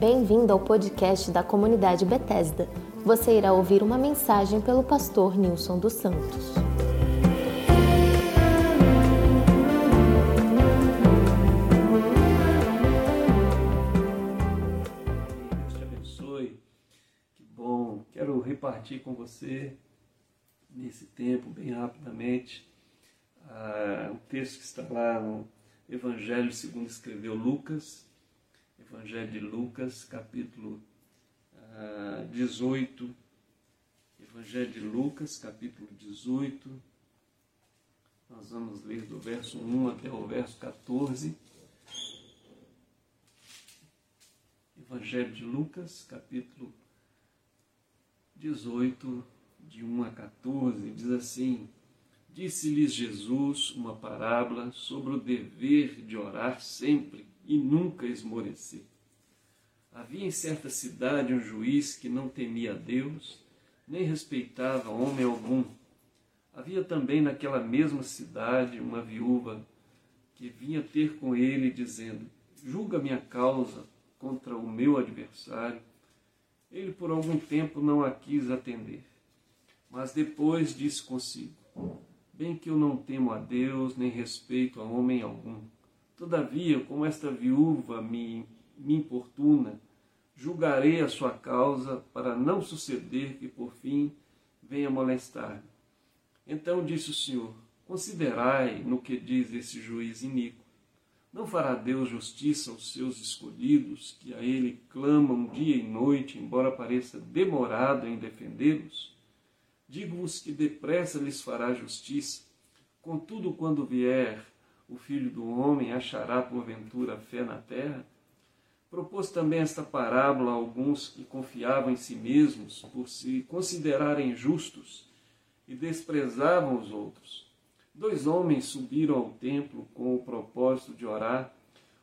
Bem-vindo ao podcast da comunidade Bethesda. Você irá ouvir uma mensagem pelo pastor Nilson dos Santos. Deus te abençoe. Que bom. Quero repartir com você nesse tempo, bem rapidamente, uh, um texto que está lá no Evangelho segundo escreveu Lucas, Evangelho de Lucas, capítulo uh, 18. Evangelho de Lucas, capítulo 18. Nós vamos ler do verso 1 até o verso 14. Evangelho de Lucas, capítulo 18, de 1 a 14, diz assim: Disse-lhes Jesus uma parábola sobre o dever de orar sempre e nunca esmorecer. Havia em certa cidade um juiz que não temia Deus, nem respeitava homem algum. Havia também naquela mesma cidade uma viúva que vinha ter com ele, dizendo: Julga minha causa contra o meu adversário. Ele por algum tempo não a quis atender. Mas depois disse consigo: Bem que eu não temo a Deus, nem respeito a homem algum. Todavia, como esta viúva me, me importuna, julgarei a sua causa para não suceder que por fim venha molestar-me. Então disse o Senhor: Considerai no que diz esse juiz iníquo. Não fará Deus justiça aos seus escolhidos, que a Ele clamam dia e noite, embora pareça demorado em defendê-los? Digo-vos que depressa lhes fará justiça. Contudo, quando vier o Filho do Homem, achará porventura fé na terra? Propôs também esta parábola a alguns que confiavam em si mesmos por se considerarem justos e desprezavam os outros. Dois homens subiram ao templo com o propósito de orar,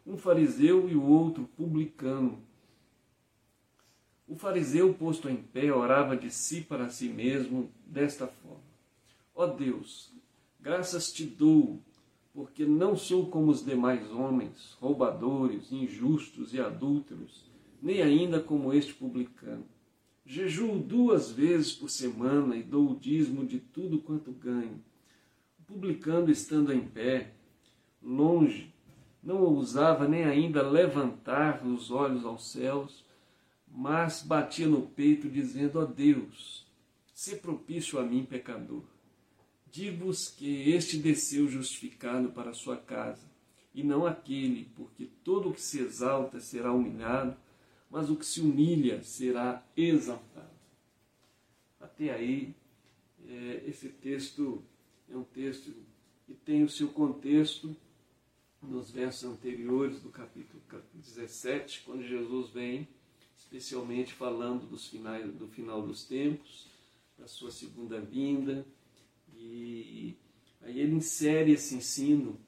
um fariseu e o outro publicano. O fariseu, posto em pé, orava de si para si mesmo desta forma: Ó oh Deus, graças te dou, porque não sou como os demais homens, roubadores, injustos e adúlteros, nem ainda como este publicano. Jejuo duas vezes por semana e dou o dízimo de tudo quanto ganho. O publicano, estando em pé, longe, não ousava nem ainda levantar os olhos aos céus, mas batia no peito, dizendo: oh Deus, se propício a mim, pecador. Digo-vos que este desceu justificado para a sua casa, e não aquele, porque todo o que se exalta será humilhado, mas o que se humilha será exaltado. Até aí, é, esse texto é um texto que tem o seu contexto nos versos anteriores do capítulo 17, quando Jesus vem especialmente falando dos finais, do final dos tempos, da sua segunda vinda. E aí ele insere esse ensino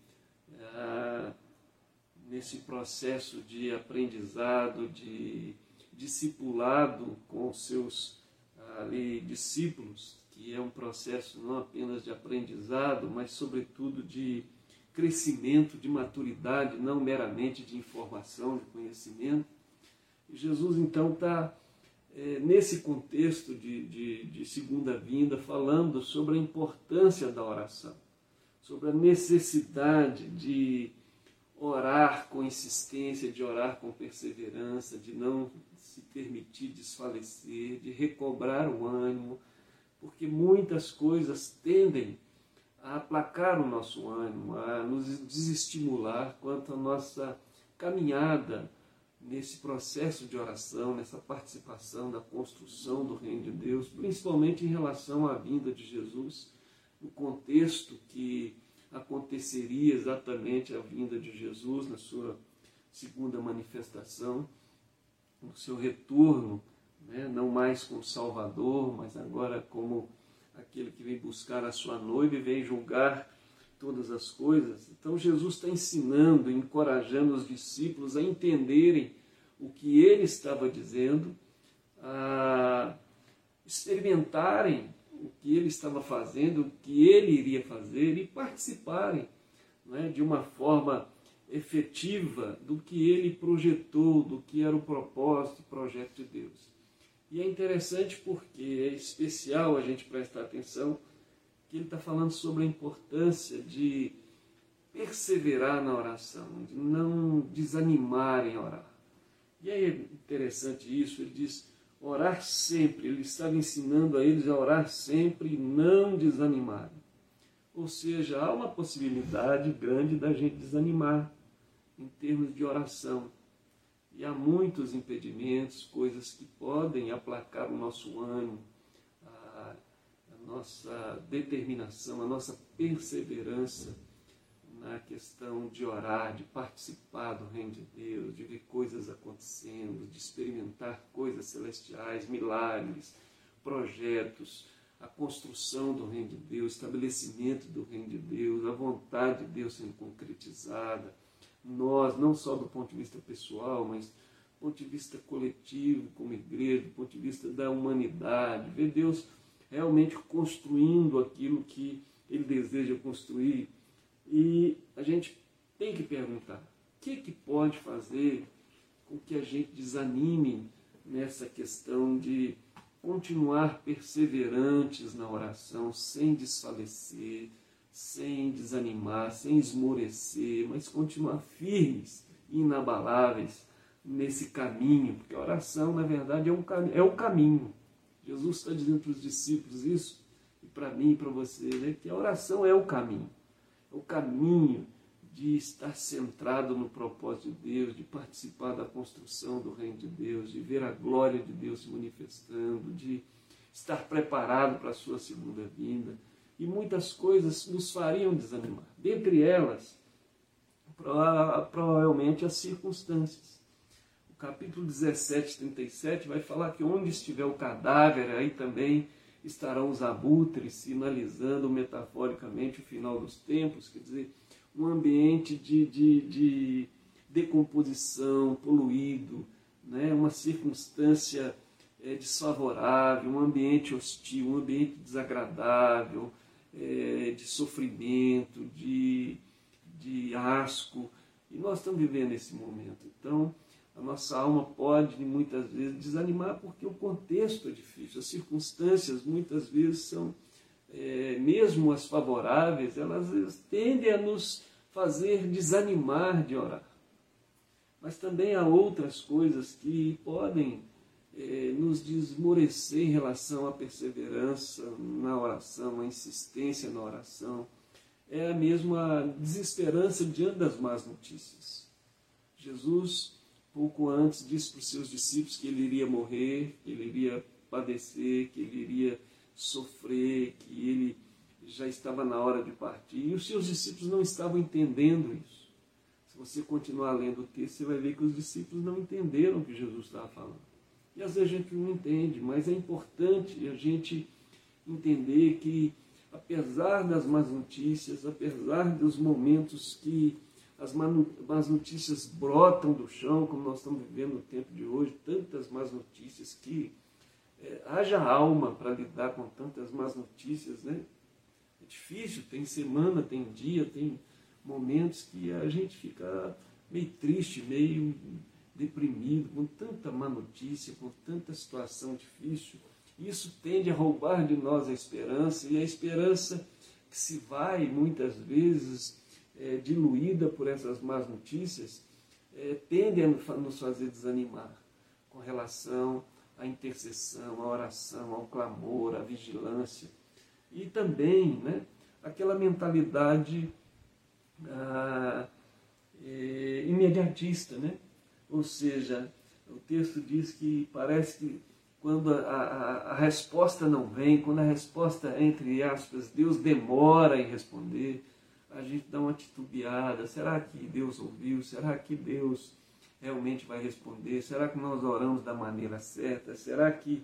ah, nesse processo de aprendizado, de discipulado com os seus ali, discípulos, que é um processo não apenas de aprendizado, mas sobretudo de crescimento, de maturidade, não meramente de informação, de conhecimento. Jesus então está é, nesse contexto de, de, de segunda vinda falando sobre a importância da oração, sobre a necessidade de orar com insistência, de orar com perseverança, de não se permitir desfalecer, de recobrar o ânimo, porque muitas coisas tendem a aplacar o nosso ânimo, a nos desestimular quanto à nossa caminhada nesse processo de oração, nessa participação da construção do reino de Deus, principalmente em relação à vinda de Jesus, no contexto que aconteceria exatamente a vinda de Jesus na sua segunda manifestação, no seu retorno, né? não mais como Salvador, mas agora como aquele que vem buscar a sua noiva e vem julgar todas as coisas. Então Jesus está ensinando, encorajando os discípulos a entenderem o que ele estava dizendo, a experimentarem o que ele estava fazendo, o que ele iria fazer e participarem né, de uma forma efetiva do que ele projetou, do que era o propósito, o projeto de Deus. E é interessante porque é especial a gente prestar atenção que ele está falando sobre a importância de perseverar na oração, de não desanimar em orar. E aí é interessante isso, ele diz orar sempre, ele estava ensinando a eles a orar sempre e não desanimarem. Ou seja, há uma possibilidade grande da gente desanimar em termos de oração. E há muitos impedimentos, coisas que podem aplacar o nosso ânimo, nossa determinação, a nossa perseverança na questão de orar, de participar do reino de Deus, de ver coisas acontecendo, de experimentar coisas celestiais, milagres, projetos, a construção do reino de Deus, estabelecimento do reino de Deus, a vontade de Deus sendo concretizada. Nós, não só do ponto de vista pessoal, mas do ponto de vista coletivo, como igreja, do ponto de vista da humanidade, ver Deus realmente construindo aquilo que Ele deseja construir e a gente tem que perguntar: o que, que pode fazer com que a gente desanime nessa questão de continuar perseverantes na oração, sem desfalecer, sem desanimar, sem esmorecer, mas continuar firmes inabaláveis nesse caminho, porque a oração, na verdade, é, um, é o caminho. Jesus está dizendo para os discípulos isso, e para mim e para você, né, que a oração é o caminho o caminho de estar centrado no propósito de Deus, de participar da construção do reino de Deus, de ver a glória de Deus se manifestando, de estar preparado para a sua segunda vinda. E muitas coisas nos fariam desanimar. Dentre elas, provavelmente as circunstâncias. Capítulo 17, 37 vai falar que onde estiver o cadáver, aí também estarão os abutres, sinalizando metaforicamente o final dos tempos, quer dizer, um ambiente de, de, de decomposição, poluído, né? uma circunstância é, desfavorável, um ambiente hostil, um ambiente desagradável, é, de sofrimento, de, de asco. E nós estamos vivendo esse momento. Então, a nossa alma pode muitas vezes desanimar porque o contexto é difícil, as circunstâncias muitas vezes são, é, mesmo as favoráveis, elas tendem a nos fazer desanimar de orar. Mas também há outras coisas que podem é, nos desmorecer em relação à perseverança na oração, à insistência na oração. É a mesma desesperança diante das más notícias. Jesus pouco antes disse para os seus discípulos que ele iria morrer, que ele iria padecer, que ele iria sofrer, que ele já estava na hora de partir. E os seus discípulos não estavam entendendo isso. Se você continuar lendo o texto, você vai ver que os discípulos não entenderam o que Jesus estava falando. E às vezes a gente não entende, mas é importante a gente entender que, apesar das más notícias, apesar dos momentos que as más notícias brotam do chão, como nós estamos vivendo no tempo de hoje, tantas más notícias que é, haja alma para lidar com tantas más notícias, né? É difícil, tem semana, tem dia, tem momentos que a gente fica meio triste, meio deprimido, com tanta má notícia, com tanta situação difícil. Isso tende a roubar de nós a esperança, e a esperança que se vai muitas vezes é, diluída por essas más notícias, é, tende a nos fazer desanimar com relação à intercessão, à oração, ao clamor, à vigilância. E também né, aquela mentalidade ah, é, imediatista, né? ou seja, o texto diz que parece que quando a, a, a, resposta não vem, quando a resposta, entre aspas, Deus demora em responder, a gente dá uma titubeada. Será que Deus ouviu? Será que Deus realmente vai responder? Será que nós oramos da maneira certa? Será que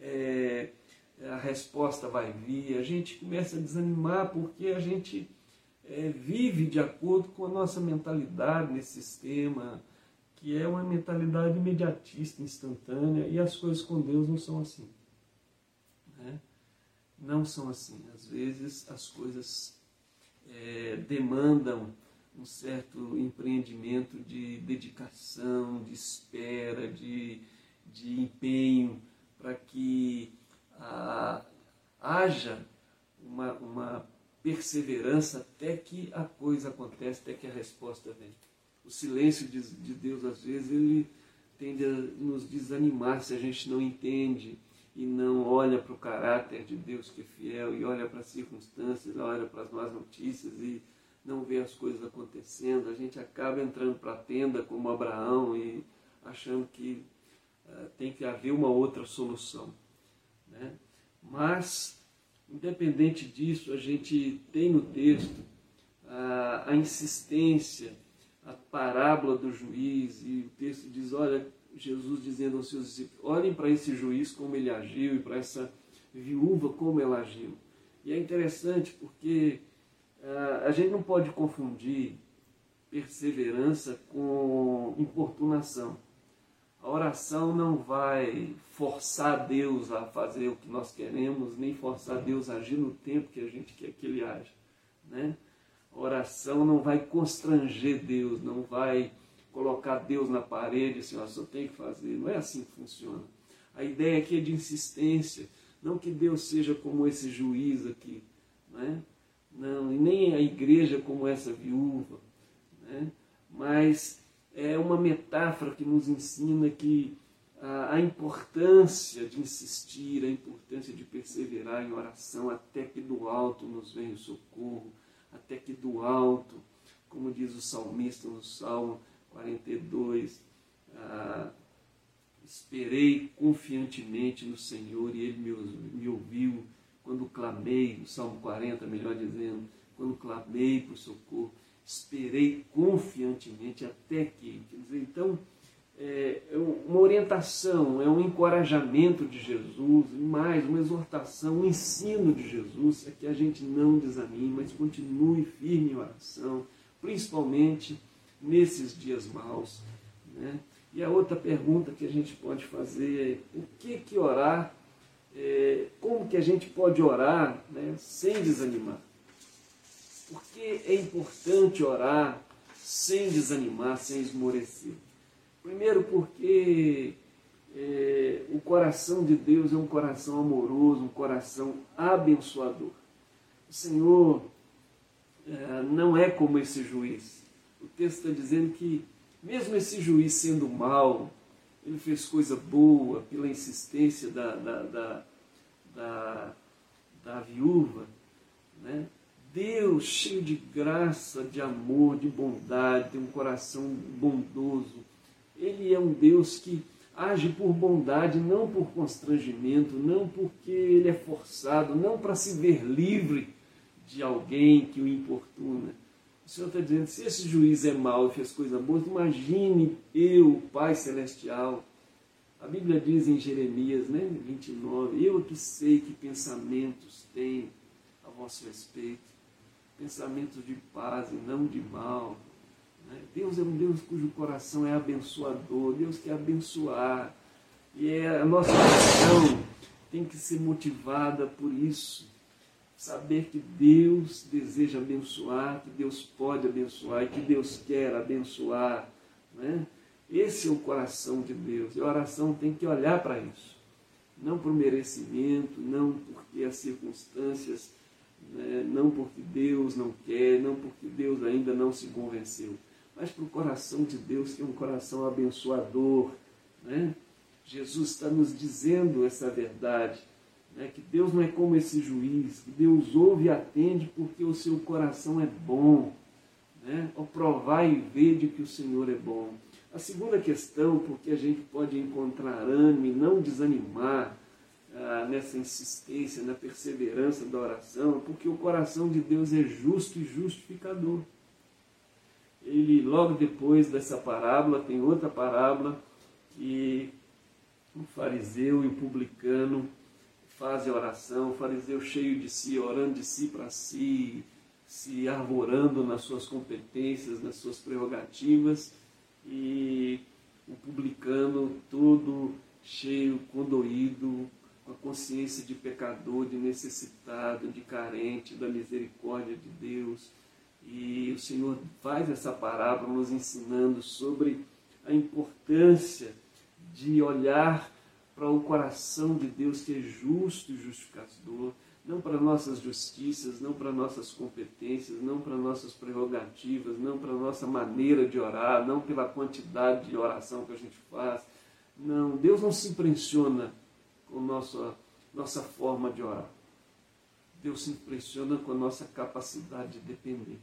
é, a resposta vai vir? A gente começa a desanimar porque a gente é, vive de acordo com a nossa mentalidade nesse sistema, que é uma mentalidade imediatista, instantânea, e as coisas com Deus não são assim. Né? Não são assim. Às vezes as coisas é, demandam um certo empreendimento de dedicação, de espera, de, de empenho, para que ah, haja uma, uma perseverança até que a coisa acontece, até que a resposta vem. O silêncio de, de Deus, às vezes, ele tende a nos desanimar se a gente não entende e não olha para o caráter de Deus que é fiel e olha para as circunstâncias, olha para as más notícias e não vê as coisas acontecendo. A gente acaba entrando para a tenda como Abraão e achando que uh, tem que haver uma outra solução. Né? Mas, independente disso, a gente tem no texto a, a insistência, a parábola do juiz, e o texto diz: olha, Jesus dizendo aos seus discípulos: olhem para esse juiz como ele agiu e para essa viúva como ela agiu. E é interessante porque uh, a gente não pode confundir perseverança com importunação. A oração não vai forçar Deus a fazer o que nós queremos, nem forçar Deus a agir no tempo que a gente quer que Ele haja. Né? A oração não vai constranger Deus, não vai colocar Deus na parede, assim, ó, só tem que fazer. Não é assim que funciona. A ideia aqui é de insistência, não que Deus seja como esse juiz aqui, né? não, e nem a igreja como essa viúva, né? mas é uma metáfora que nos ensina que a, a importância de insistir, a importância de perseverar em oração até que do alto nos venha o socorro, até que do alto, como diz o salmista no Salmo 42, ah, esperei confiantemente no Senhor e Ele me, me ouviu quando clamei, no Salmo 40, melhor dizendo, quando clamei por socorro esperei confiantemente até que. Quer dizer, então, é, é uma orientação, é um encorajamento de Jesus, e mais, uma exortação, um ensino de Jesus, é que a gente não desanime, mas continue firme em oração, principalmente nesses dias maus. Né? E a outra pergunta que a gente pode fazer é: o que que orar? É, como que a gente pode orar né, sem desanimar? Por que é importante orar sem desanimar, sem esmorecer? Primeiro, porque é, o coração de Deus é um coração amoroso, um coração abençoador. O Senhor é, não é como esse juiz. O texto está dizendo que, mesmo esse juiz sendo mau, ele fez coisa boa pela insistência da, da, da, da, da viúva, né? Deus cheio de graça, de amor, de bondade, tem um coração bondoso. Ele é um Deus que age por bondade, não por constrangimento, não porque ele é forçado, não para se ver livre de alguém que o importuna. O Senhor está dizendo, se esse juiz é mau e fez coisa boa, imagine eu, Pai Celestial. A Bíblia diz em Jeremias né, 29, eu que sei que pensamentos tenho a vosso respeito pensamentos de paz e não de mal. Né? Deus é um Deus cujo coração é abençoador, Deus quer abençoar. E é, a nossa oração tem que ser motivada por isso. Saber que Deus deseja abençoar, que Deus pode abençoar e que Deus quer abençoar. Né? Esse é o coração de Deus. E a oração tem que olhar para isso. Não por merecimento, não porque as circunstâncias né? não porque Deus não quer, não porque Deus ainda não se convenceu, mas para o coração de Deus, que é um coração abençoador. Né? Jesus está nos dizendo essa verdade, né? que Deus não é como esse juiz, que Deus ouve e atende porque o seu coração é bom. Né? Ao provar e ver de que o Senhor é bom. A segunda questão, porque a gente pode encontrar ânimo e não desanimar, ah, nessa insistência, na perseverança da oração, porque o coração de Deus é justo e justificador. Ele, logo depois dessa parábola, tem outra parábola que o fariseu e o publicano fazem oração, fariseu cheio de si, orando de si para si, se arvorando nas suas competências, nas suas prerrogativas, e o publicano todo cheio, condoído, com a consciência de pecador, de necessitado, de carente da misericórdia de Deus. E o Senhor faz essa parábola nos ensinando sobre a importância de olhar para o coração de Deus que é justo e justificador, não para nossas justiças, não para nossas competências, não para nossas prerrogativas, não para nossa maneira de orar, não pela quantidade de oração que a gente faz. Não, Deus não se impressiona com nossa, nossa forma de orar. Deus se impressiona com a nossa capacidade de depender.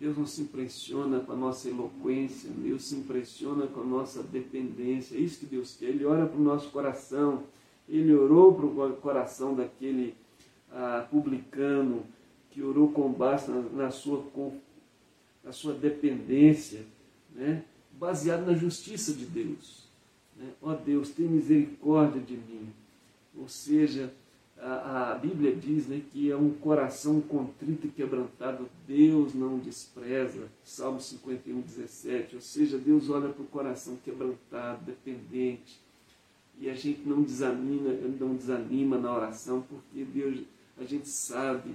Deus não se impressiona com a nossa eloquência, Deus se impressiona com a nossa dependência. É isso que Deus quer. Ele ora para o nosso coração. Ele orou para o coração daquele ah, publicano que orou com base na, na, sua, na sua dependência, né? baseado na justiça de Deus. Né? Ó Deus, tem misericórdia de mim. Ou seja, a, Bíblia diz né, que é um coração contrito e quebrantado, Deus não despreza. Salmo 51, 17. Ou seja, Deus olha para o coração quebrantado, dependente. E a gente não desanima, não desanima na oração, porque Deus, a gente sabe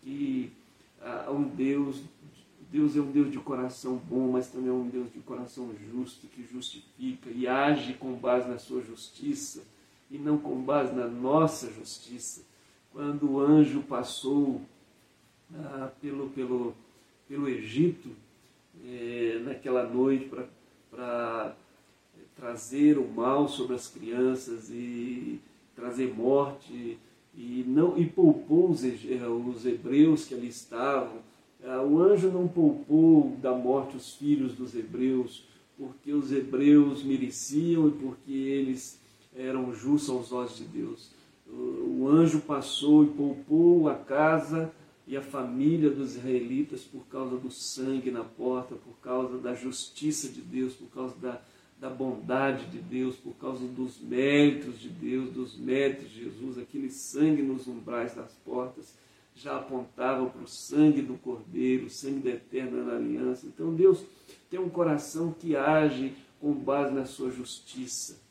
que há um Deus, Deus é um Deus de coração bom, mas também é um Deus de coração justo, que justifica e age com base na sua justiça e não com base na nossa justiça. Quando o anjo passou ah, pelo, pelo, pelo Egito, eh, naquela noite, para trazer o mal sobre as crianças e trazer morte, e, não, e poupou os, os hebreus que ali estavam. Ah, o anjo não poupou da morte os filhos dos hebreus, porque os hebreus mereciam e porque eles eram justos aos olhos de Deus. O anjo passou e poupou a casa e a família dos israelitas por causa do sangue na porta, por causa da justiça de Deus, por causa da, da bondade de Deus, por causa dos méritos de Deus, dos méritos de Jesus. Aquele sangue nos umbrais das portas já apontava para o sangue do Cordeiro, o sangue da eterna aliança. Então Deus tem um coração que age com base na sua justiça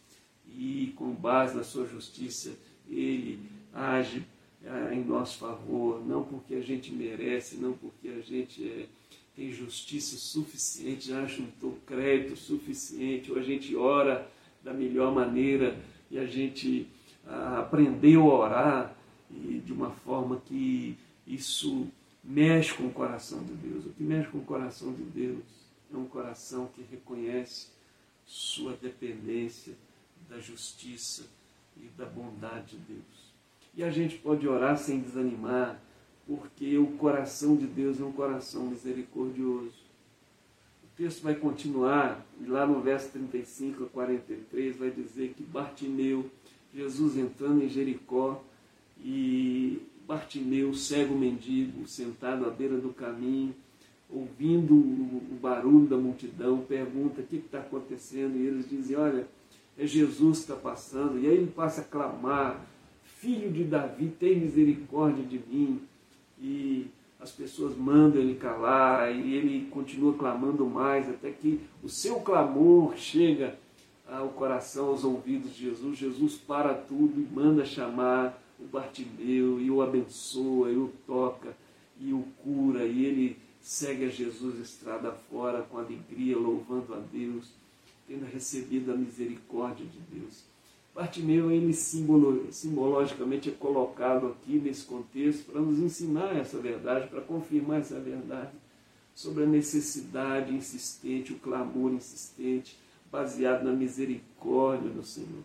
e com base na sua justiça ele age ah, em nosso favor, não porque a gente merece, não porque a gente é, tem justiça suficiente, já juntou crédito suficiente, ou a gente ora da melhor maneira e a gente ah, aprendeu a orar e de uma forma que isso mexe com o coração de Deus. O que mexe com o coração de Deus é um coração que reconhece sua dependência da justiça e da bondade de Deus. E a gente pode orar sem desanimar, porque o coração de Deus é um coração misericordioso. O texto vai continuar, e lá no verso 35 a 43 vai dizer que Bartimeu, Jesus entrando em Jericó, e Bartimeu, cego mendigo, sentado à beira do caminho, ouvindo o barulho da multidão, pergunta o que está acontecendo, e eles dizem, olha, Jesus que está passando, e aí ele passa a clamar, filho de Davi, tem misericórdia de mim, e as pessoas mandam ele calar, e ele continua clamando mais, até que o seu clamor chega ao coração, aos ouvidos de Jesus, Jesus para tudo e manda chamar o Bartimeu, e o abençoa, e o toca, e o cura, e ele segue a Jesus estrada fora com alegria, louvando a Deus tendo recebido a misericórdia de Deus. Bartimeu, ele simbolo, simbologicamente é colocado aqui nesse contexto para nos ensinar essa verdade, para confirmar essa verdade sobre a necessidade insistente, o clamor insistente, baseado na misericórdia do Senhor.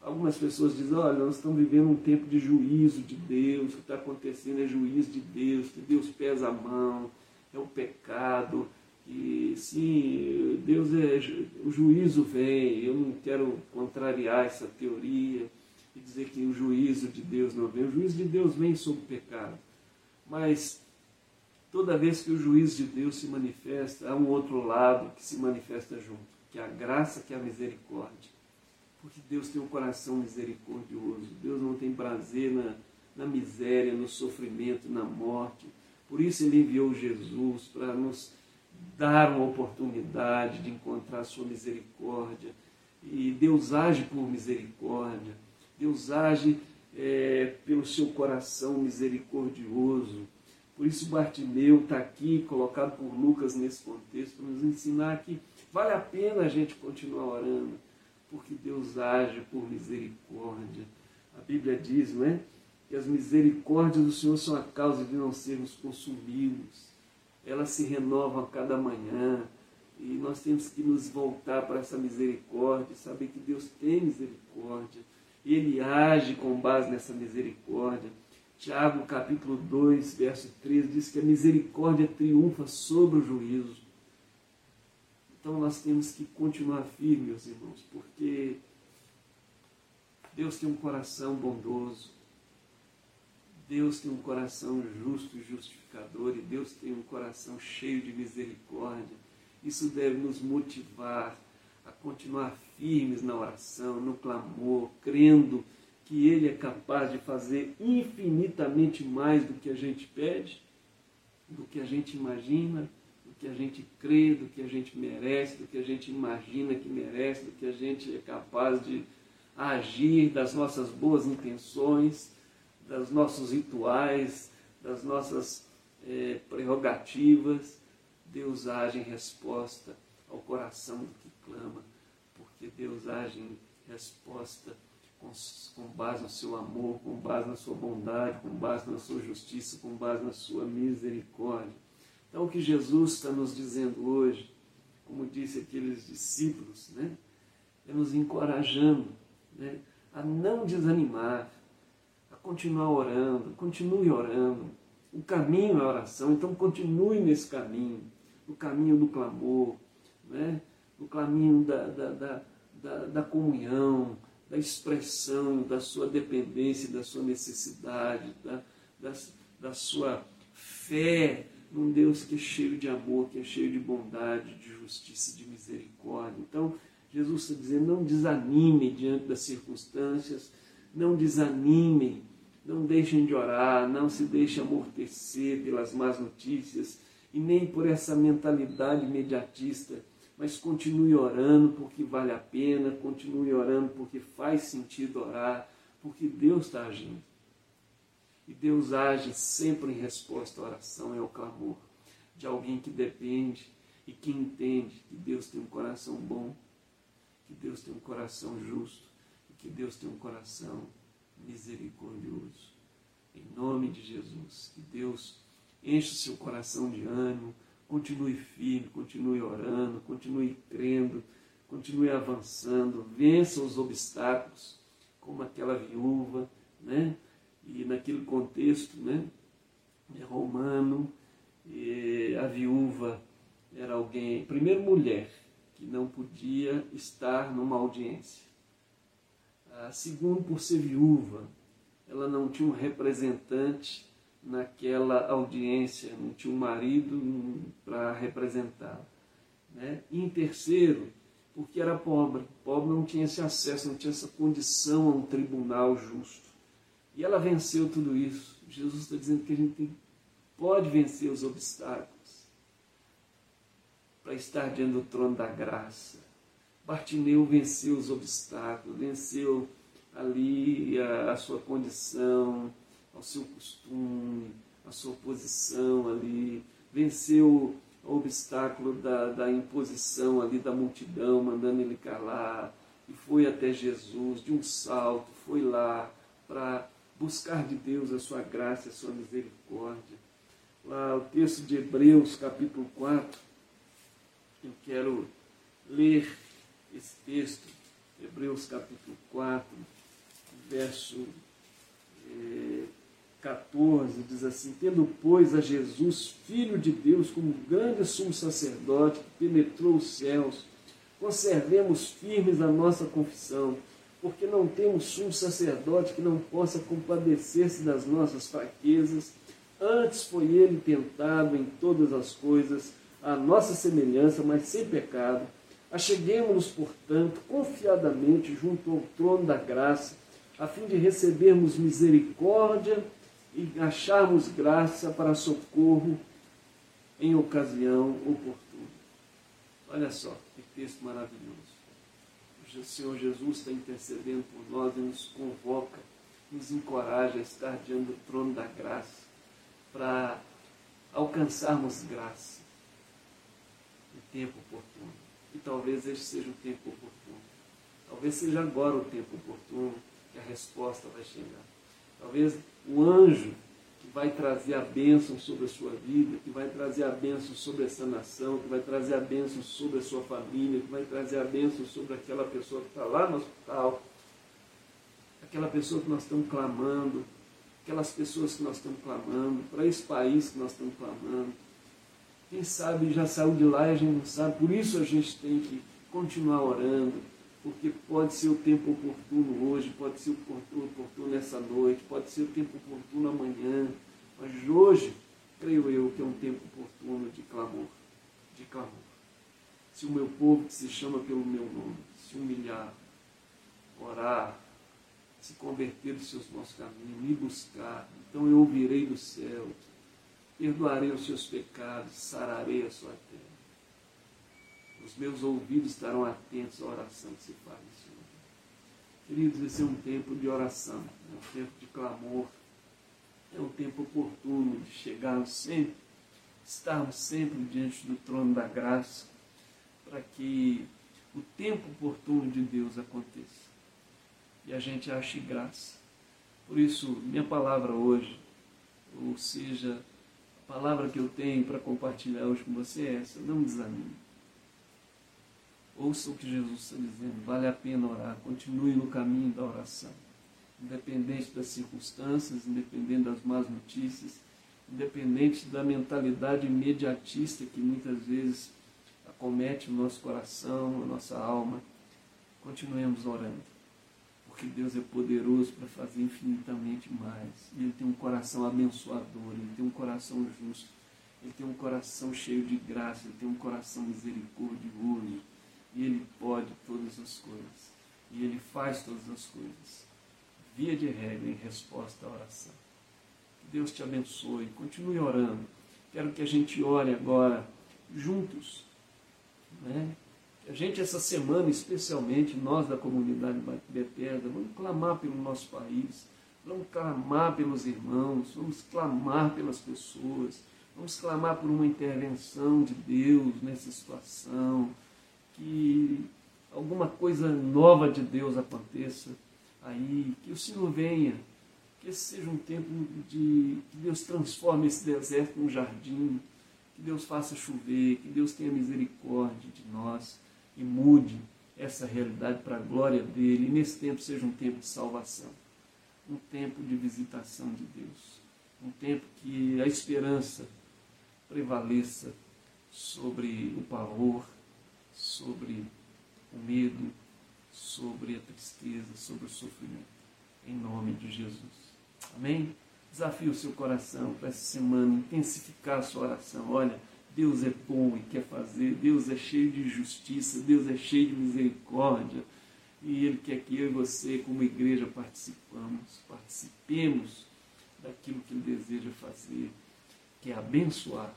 Algumas pessoas dizem, olha, nós estamos vivendo um tempo de juízo de Deus, o que está acontecendo é juízo de Deus, que Deus pesa a mão, é o pecado, que sim, Deus é, o juízo vem, eu não quero contrariar essa teoria e dizer que o juízo de Deus não vem. O juízo de Deus vem sobre o pecado. Mas toda vez que o juízo de Deus se manifesta, há um outro lado que se manifesta junto, que é a graça, que é a misericórdia. Porque Deus tem um coração misericordioso. Deus não tem prazer na, na miséria, no sofrimento, na morte. Por isso ele enviou Jesus para nos dar uma oportunidade de encontrar a sua misericórdia. E Deus age por misericórdia, Deus age é, pelo seu coração misericordioso. Por isso Bartimeu está aqui, colocado por Lucas nesse contexto, para nos ensinar que vale a pena a gente continuar orando, porque Deus age por misericórdia. A Bíblia diz, não é? Que as misericórdias do Senhor são a causa de não sermos consumidos. Elas se renovam a cada manhã. E nós temos que nos voltar para essa misericórdia, saber que Deus tem misericórdia. E Ele age com base nessa misericórdia. Tiago capítulo 2, verso 13, diz que a misericórdia triunfa sobre o juízo. Então nós temos que continuar firmes, meus irmãos, porque Deus tem um coração bondoso, Deus tem um coração justo e e Deus tem um coração cheio de misericórdia. Isso deve nos motivar a continuar firmes na oração, no clamor, crendo que Ele é capaz de fazer infinitamente mais do que a gente pede, do que a gente imagina, do que a gente crê, do que a gente merece, do que a gente imagina que merece, do que a gente é capaz de agir, das nossas boas intenções, dos nossos rituais, das nossas é, prerrogativas. Deus age em resposta ao coração que clama, porque Deus age em resposta com, com base no seu amor, com base na sua bondade, com base na sua justiça, com base na sua misericórdia. Então, o que Jesus está nos dizendo hoje, como disse aqueles discípulos, né, é nos encorajando né, a não desanimar, a continuar orando, continue orando. O caminho é a oração, então continue nesse caminho, no caminho do clamor, né, no caminho da, da, da, da, da comunhão, da expressão da sua dependência, da sua necessidade, da, da, da sua fé num Deus que é cheio de amor, que é cheio de bondade, de justiça de misericórdia. Então, Jesus está dizendo: não desanimem diante das circunstâncias, não desanimem, não deixem de orar, não se deixem amortecer pelas más notícias e nem por essa mentalidade imediatista mas continue orando porque vale a pena, continue orando porque faz sentido orar, porque Deus está agindo. E Deus age sempre em resposta à oração e ao clamor de alguém que depende e que entende que Deus tem um coração bom, que Deus tem um coração justo e que Deus tem um coração misericordioso. Em nome de Jesus, que Deus enche o seu coração de ânimo, Continue firme, continue orando, continue crendo, continue avançando, vença os obstáculos, como aquela viúva, né? E naquele contexto, né? Romano, a viúva era alguém, primeiro mulher, que não podia estar numa audiência. Ah, segundo, por ser viúva, ela não tinha um representante naquela audiência, não tinha um marido para representá-la. Né? E em terceiro, porque era pobre. Pobre não tinha esse acesso, não tinha essa condição a um tribunal justo. E ela venceu tudo isso. Jesus está dizendo que a gente tem, pode vencer os obstáculos para estar diante do trono da graça. Bartimeu venceu os obstáculos, venceu ali a, a sua condição, ao seu costume, à sua posição ali, venceu o obstáculo da, da imposição ali da multidão, mandando ele calar, e foi até Jesus de um salto, foi lá para buscar de Deus a sua graça, a sua misericórdia. Lá o texto de Hebreus, capítulo 4, eu quero ler esse texto, Hebreus capítulo 4, verso eh, 14 diz assim: Tendo, pois, a Jesus, Filho de Deus, como grande sumo sacerdote que penetrou os céus, conservemos firmes a nossa confissão, porque não temos sumo sacerdote que não possa compadecer-se das nossas fraquezas. Antes foi ele tentado em todas as coisas, à nossa semelhança, mas sem pecado. Acheguemos-nos, portanto, confiadamente junto ao trono da graça, a fim de recebermos misericórdia e acharmos graça para socorro em ocasião oportuna. Olha só, que texto maravilhoso. O Senhor Jesus está intercedendo por nós e nos convoca, nos encoraja a estar diante do trono da graça para alcançarmos graça no tempo oportuno. E talvez este seja o tempo oportuno. Talvez seja agora o tempo oportuno que a resposta vai chegar. Talvez o anjo que vai trazer a bênção sobre a sua vida, que vai trazer a bênção sobre essa nação, que vai trazer a bênção sobre a sua família, que vai trazer a bênção sobre aquela pessoa que está lá no hospital, aquela pessoa que nós estamos clamando, aquelas pessoas que nós estamos clamando, para esse país que nós estamos clamando. Quem sabe já saiu de lá e a gente não sabe, por isso a gente tem que continuar orando, porque pode ser o tempo oportuno hoje, pode ser o oportuno, nessa noite, pode ser o tempo oportuno amanhã, mas hoje, creio eu, que é um tempo oportuno de clamor, de clamor. Se o meu povo que se chama pelo meu nome, se humilhar, orar, se converter dos seus maus caminhos, me buscar, então eu ouvirei do céu, perdoarei os seus pecados, sararei a sua terra. Os meus ouvidos estarão atentos à oração que se faz lugar. Queridos, esse é um tempo de oração, é um tempo de clamor, é um tempo oportuno de chegarmos sempre, estarmos sempre diante do trono da graça, para que o tempo oportuno de Deus aconteça e a gente ache graça. Por isso, minha palavra hoje, ou seja, a palavra que eu tenho para compartilhar hoje com você é essa: não desanime. Ouça o que Jesus está dizendo, vale a pena orar, continue no caminho da oração. Independente das circunstâncias, independente das más notícias, independente da mentalidade imediatista que muitas vezes acomete o nosso coração, a nossa alma, continuemos orando porque Deus é poderoso para fazer infinitamente mais. Ele tem um coração abençoador, Ele tem um coração justo, Ele tem um coração cheio de graça, Ele tem um coração misericordioso. E Ele pode todas as coisas. E Ele faz todas as coisas. Via de regra, em resposta à oração. Que Deus te abençoe. Continue orando. Quero que a gente ore agora juntos. Né? A gente, essa semana, especialmente nós da comunidade Bethesda, vamos clamar pelo nosso país, vamos clamar pelos irmãos, vamos clamar pelas pessoas, vamos clamar por uma intervenção de Deus nessa situação, que alguma coisa nova de Deus aconteça aí, que o Senhor venha, que esse seja um tempo de que Deus transforme esse deserto num jardim, que Deus faça chover, que Deus tenha misericórdia de nós essa realidade para a glória dele. E nesse tempo seja um tempo de salvação, um tempo de visitação de Deus, um tempo que a esperança prevaleça sobre o pavor, sobre o medo, sobre a tristeza, sobre o sofrimento. Em nome de Jesus. Amém? Desafio o seu coração para essa semana intensificar a sua oração. Olha, Deus é bom e quer fazer, Deus é cheio de justiça, Deus é cheio de misericórdia. E Ele quer que eu e você, como igreja, participamos, participemos daquilo que Ele deseja fazer, que é abençoar,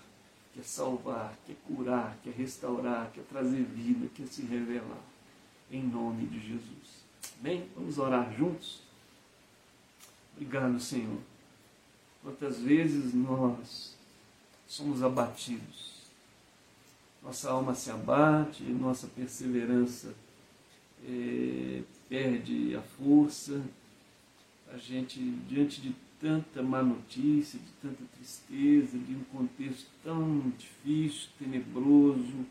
que é salvar, que é curar, que é restaurar, que é trazer vida, que é se revelar. Em nome de Jesus. Amém? Vamos orar juntos? Obrigado, Senhor. Quantas vezes nós somos abatidos. Nossa alma se abate, nossa perseverança é, perde a força, a gente, diante de tanta má notícia, de tanta tristeza, de um contexto tão difícil, tenebroso,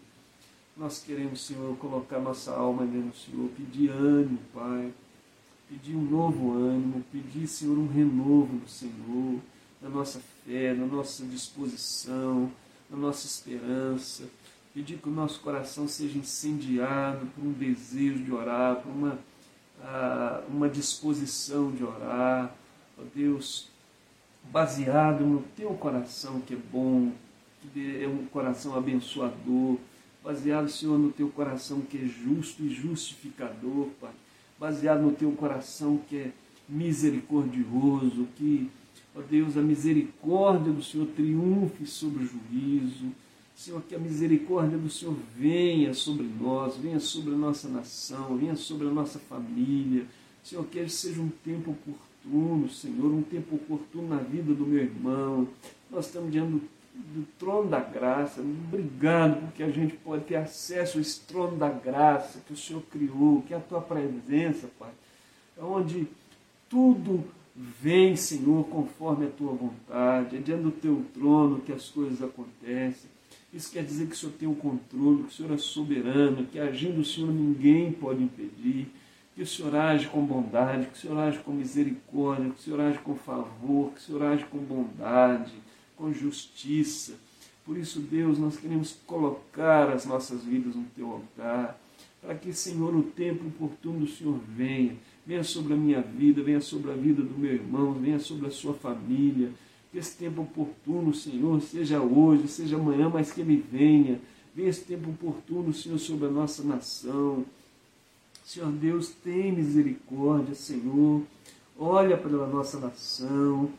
nós queremos, Senhor, colocar nossa alma dentro do Senhor, pedir ânimo, Pai, pedir um novo ânimo, pedir, Senhor, um renovo do Senhor, na nossa fé, na nossa disposição, na nossa esperança. Pedir que o nosso coração seja incendiado por um desejo de orar, por uma, uh, uma disposição de orar. Ó oh Deus, baseado no teu coração que é bom, que é um coração abençoador, baseado, Senhor, no teu coração que é justo e justificador, Pai, baseado no teu coração que é misericordioso, que Ó Deus, a misericórdia do Senhor triunfe sobre o juízo. Senhor, que a misericórdia do Senhor venha sobre nós, venha sobre a nossa nação, venha sobre a nossa família. Senhor, que seja um tempo oportuno, Senhor, um tempo oportuno na vida do meu irmão. Nós estamos diante do trono da graça. Obrigado porque a gente pode ter acesso a esse trono da graça que o Senhor criou, que é a tua presença, Pai. É onde tudo vem, Senhor, conforme a tua vontade. É diante do teu trono que as coisas acontecem. Isso quer dizer que o Senhor tem o controle, que o Senhor é soberano, que agindo o Senhor ninguém pode impedir, que o Senhor age com bondade, que o Senhor age com misericórdia, que o Senhor age com favor, que o Senhor age com bondade com justiça. Por isso, Deus, nós queremos colocar as nossas vidas no teu altar, para que, Senhor, o tempo oportuno do Senhor venha. Venha sobre a minha vida, venha sobre a vida do meu irmão, venha sobre a sua família. Que esse tempo oportuno, Senhor, seja hoje, seja amanhã, mas que ele venha. Venha esse tempo oportuno, Senhor, sobre a nossa nação. Senhor Deus, tem misericórdia, Senhor. Olha pela nossa nação.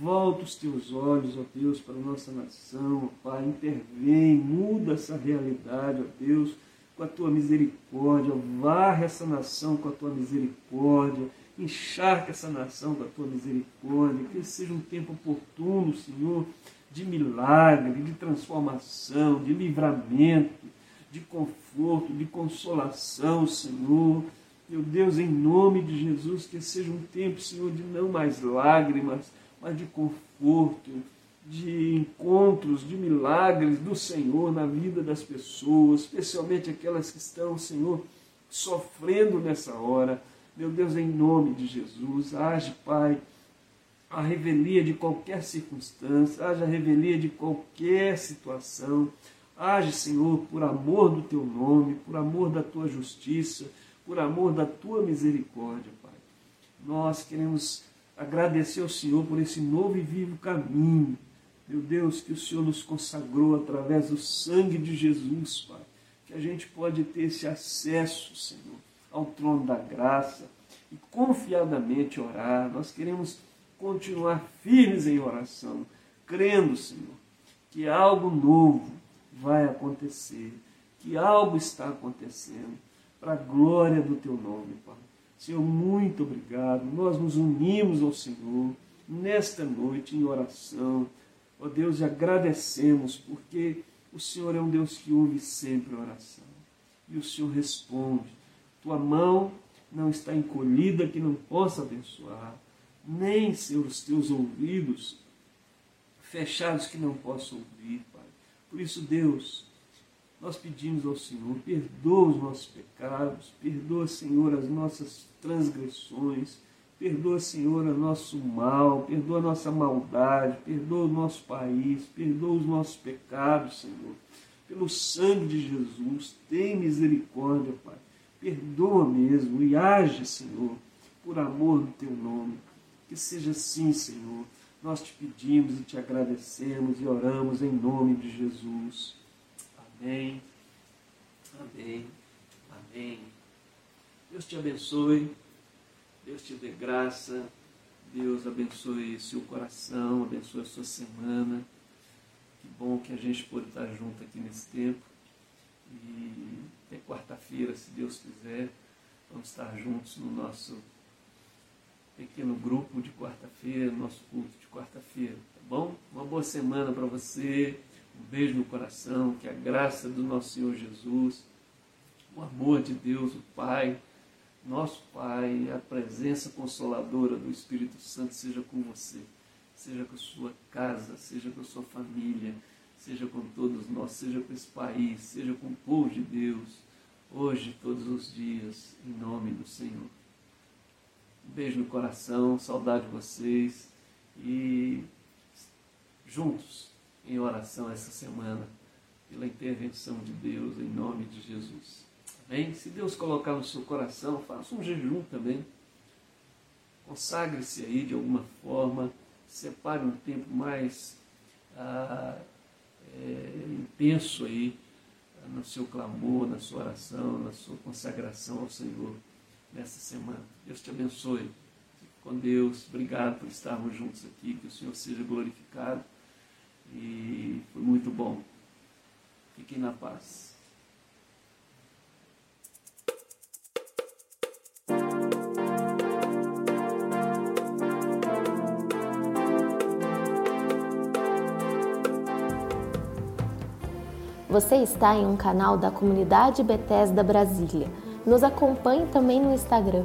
Volta os teus olhos, ó Deus, para a nossa nação, ó Pai. Intervém, muda essa realidade, ó Deus, com a tua misericórdia. Varre essa nação com a tua misericórdia. Encharca essa nação com a tua misericórdia. Que seja um tempo oportuno, Senhor, de milagre, de transformação, de livramento, de conforto, de consolação, Senhor. Meu Deus, em nome de Jesus, que seja um tempo, Senhor, de não mais lágrimas, mas de conforto, de encontros, de milagres do Senhor na vida das pessoas, especialmente aquelas que estão, Senhor, sofrendo nessa hora. Meu Deus, em nome de Jesus, age, Pai, a revelia de qualquer circunstância, haja a revelia de qualquer situação. Age, Senhor, por amor do teu nome, por amor da tua justiça, por amor da tua misericórdia, Pai. Nós queremos agradecer ao Senhor por esse novo e vivo caminho. Meu Deus, que o Senhor nos consagrou através do sangue de Jesus, Pai. Que a gente pode ter esse acesso, Senhor, ao trono da graça e confiadamente orar. Nós queremos continuar firmes em oração, crendo, Senhor, que algo novo vai acontecer, que algo está acontecendo para a glória do teu nome, Pai. Senhor, muito obrigado. Nós nos unimos ao Senhor nesta noite em oração. Ó Deus, e agradecemos porque o Senhor é um Deus que ouve sempre a oração. E o Senhor responde. Tua mão não está encolhida que não possa abençoar, nem, os teus ouvidos fechados que não possam ouvir, Pai. Por isso, Deus, nós pedimos ao Senhor, perdoa os nossos pecados, perdoa, Senhor, as nossas transgressões, perdoa, Senhor, o nosso mal, perdoa a nossa maldade, perdoa o nosso país, perdoa os nossos pecados, Senhor. Pelo sangue de Jesus, tem misericórdia, Pai. Perdoa mesmo e age, Senhor, por amor do teu nome. Que seja assim, Senhor. Nós te pedimos e te agradecemos e oramos em nome de Jesus. Amém. Amém. Amém. Deus te abençoe. Deus te dê graça. Deus abençoe seu coração, abençoe a sua semana. Que bom que a gente pode estar junto aqui nesse tempo. E até quarta-feira, se Deus quiser, vamos estar juntos no nosso pequeno grupo de quarta-feira, nosso culto de quarta-feira, tá bom? Uma boa semana para você. Um beijo no coração, que a graça do nosso Senhor Jesus, o amor de Deus, o Pai, nosso Pai, a presença consoladora do Espírito Santo seja com você, seja com a sua casa, seja com a sua família, seja com todos nós, seja com esse país, seja com o povo de Deus, hoje, todos os dias, em nome do Senhor. Um beijo no coração, saudade de vocês e juntos em oração essa semana, pela intervenção de Deus, em nome de Jesus. Se Deus colocar no seu coração, faça um jejum também. Consagre-se aí de alguma forma, separe um tempo mais ah, é, intenso aí no seu clamor, na sua oração, na sua consagração ao Senhor nessa semana. Deus te abençoe. Fique com Deus. Obrigado por estarmos juntos aqui. Que o Senhor seja glorificado e foi muito bom. Fiquem na paz. Você está em um canal da comunidade Bethesda Brasília. Nos acompanhe também no Instagram